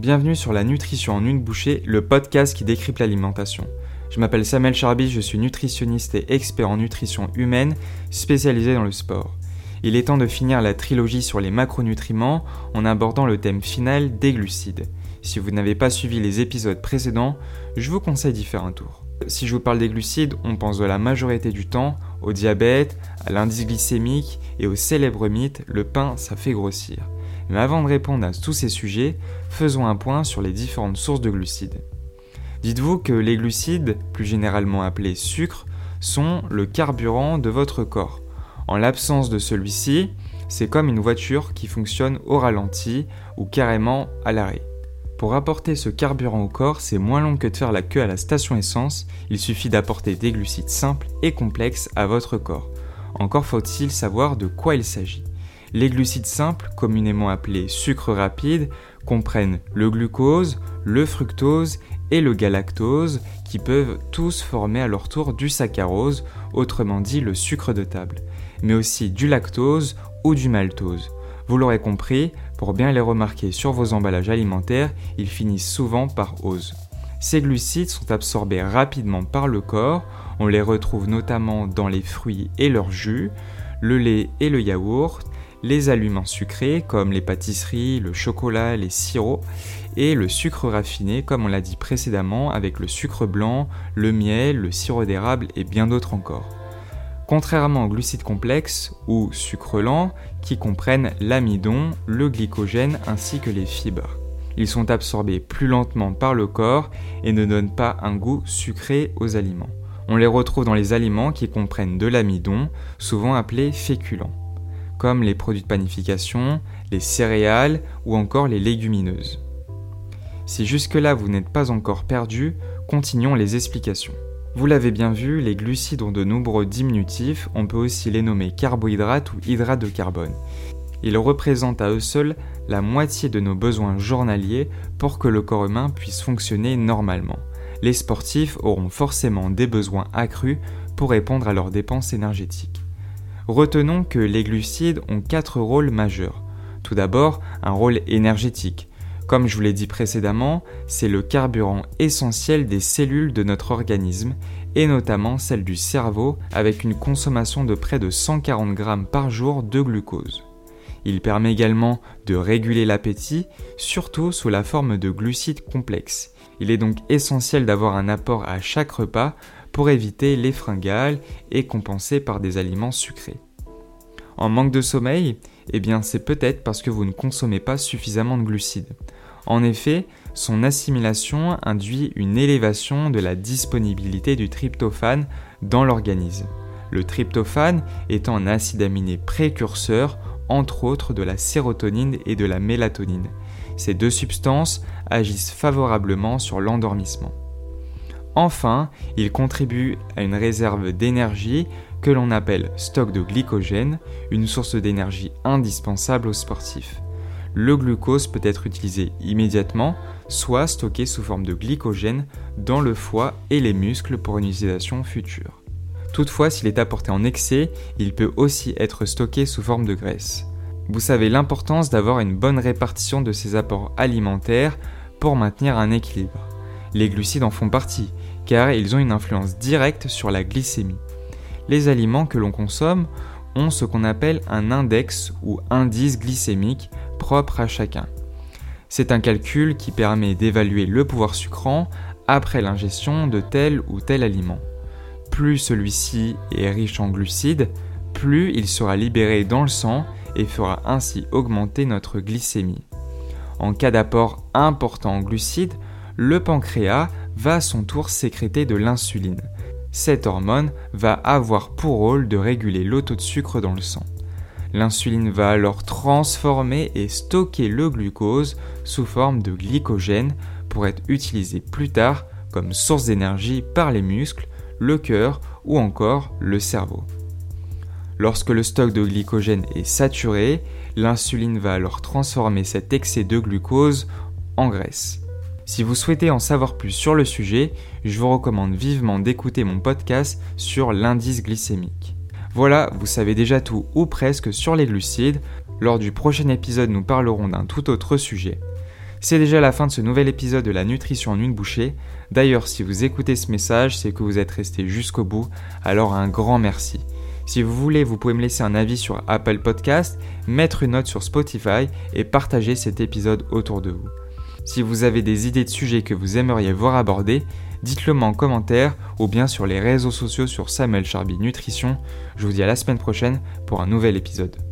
Bienvenue sur la nutrition en une bouchée, le podcast qui décrypte l'alimentation. Je m'appelle Samuel Charby, je suis nutritionniste et expert en nutrition humaine, spécialisé dans le sport. Il est temps de finir la trilogie sur les macronutriments en abordant le thème final des glucides. Si vous n'avez pas suivi les épisodes précédents, je vous conseille d'y faire un tour. Si je vous parle des glucides, on pense de la majorité du temps au diabète, à l'indice glycémique et au célèbre mythe le pain ça fait grossir. Mais avant de répondre à tous ces sujets, faisons un point sur les différentes sources de glucides. Dites-vous que les glucides, plus généralement appelés sucres, sont le carburant de votre corps. En l'absence de celui-ci, c'est comme une voiture qui fonctionne au ralenti ou carrément à l'arrêt. Pour apporter ce carburant au corps, c'est moins long que de faire la queue à la station essence, il suffit d'apporter des glucides simples et complexes à votre corps. Encore faut-il savoir de quoi il s'agit. Les glucides simples, communément appelés sucres rapides, comprennent le glucose, le fructose et le galactose, qui peuvent tous former à leur tour du saccharose, autrement dit le sucre de table, mais aussi du lactose ou du maltose. Vous l'aurez compris, pour bien les remarquer sur vos emballages alimentaires, ils finissent souvent par ose. Ces glucides sont absorbés rapidement par le corps, on les retrouve notamment dans les fruits et leurs jus, le lait et le yaourt, les aliments sucrés comme les pâtisseries, le chocolat, les sirops et le sucre raffiné comme on l'a dit précédemment avec le sucre blanc, le miel, le sirop d'érable et bien d'autres encore. Contrairement aux glucides complexes ou sucres lents qui comprennent l'amidon, le glycogène ainsi que les fibres. Ils sont absorbés plus lentement par le corps et ne donnent pas un goût sucré aux aliments. On les retrouve dans les aliments qui comprennent de l'amidon, souvent appelés féculents comme les produits de panification, les céréales ou encore les légumineuses. Si jusque-là vous n'êtes pas encore perdu, continuons les explications. Vous l'avez bien vu, les glucides ont de nombreux diminutifs, on peut aussi les nommer carbohydrates ou hydrates de carbone. Ils représentent à eux seuls la moitié de nos besoins journaliers pour que le corps humain puisse fonctionner normalement. Les sportifs auront forcément des besoins accrus pour répondre à leurs dépenses énergétiques. Retenons que les glucides ont quatre rôles majeurs. Tout d'abord, un rôle énergétique. Comme je vous l'ai dit précédemment, c'est le carburant essentiel des cellules de notre organisme, et notamment celle du cerveau, avec une consommation de près de 140 grammes par jour de glucose. Il permet également de réguler l'appétit, surtout sous la forme de glucides complexes. Il est donc essentiel d'avoir un apport à chaque repas pour éviter les fringales et compenser par des aliments sucrés. En manque de sommeil Eh bien c'est peut-être parce que vous ne consommez pas suffisamment de glucides. En effet, son assimilation induit une élévation de la disponibilité du tryptophane dans l'organisme. Le tryptophane étant un acide aminé précurseur, entre autres de la sérotonine et de la mélatonine. Ces deux substances agissent favorablement sur l'endormissement. Enfin, il contribue à une réserve d'énergie que l'on appelle stock de glycogène, une source d'énergie indispensable aux sportifs. Le glucose peut être utilisé immédiatement, soit stocké sous forme de glycogène dans le foie et les muscles pour une utilisation future. Toutefois, s'il est apporté en excès, il peut aussi être stocké sous forme de graisse. Vous savez l'importance d'avoir une bonne répartition de ces apports alimentaires pour maintenir un équilibre. Les glucides en font partie, car ils ont une influence directe sur la glycémie. Les aliments que l'on consomme ont ce qu'on appelle un index ou indice glycémique propre à chacun. C'est un calcul qui permet d'évaluer le pouvoir sucrant après l'ingestion de tel ou tel aliment. Plus celui-ci est riche en glucides, plus il sera libéré dans le sang et fera ainsi augmenter notre glycémie. En cas d'apport important en glucides, le pancréas va à son tour sécréter de l'insuline. Cette hormone va avoir pour rôle de réguler le taux de sucre dans le sang. L'insuline va alors transformer et stocker le glucose sous forme de glycogène pour être utilisé plus tard comme source d'énergie par les muscles, le cœur ou encore le cerveau. Lorsque le stock de glycogène est saturé, l'insuline va alors transformer cet excès de glucose en graisse. Si vous souhaitez en savoir plus sur le sujet, je vous recommande vivement d'écouter mon podcast sur l'indice glycémique. Voilà, vous savez déjà tout ou presque sur les glucides. Lors du prochain épisode, nous parlerons d'un tout autre sujet. C'est déjà la fin de ce nouvel épisode de la nutrition en une bouchée. D'ailleurs, si vous écoutez ce message, c'est que vous êtes resté jusqu'au bout, alors un grand merci. Si vous voulez, vous pouvez me laisser un avis sur Apple Podcast, mettre une note sur Spotify et partager cet épisode autour de vous. Si vous avez des idées de sujets que vous aimeriez voir abordés, dites-le moi en commentaire ou bien sur les réseaux sociaux sur Samuel Charby Nutrition. Je vous dis à la semaine prochaine pour un nouvel épisode.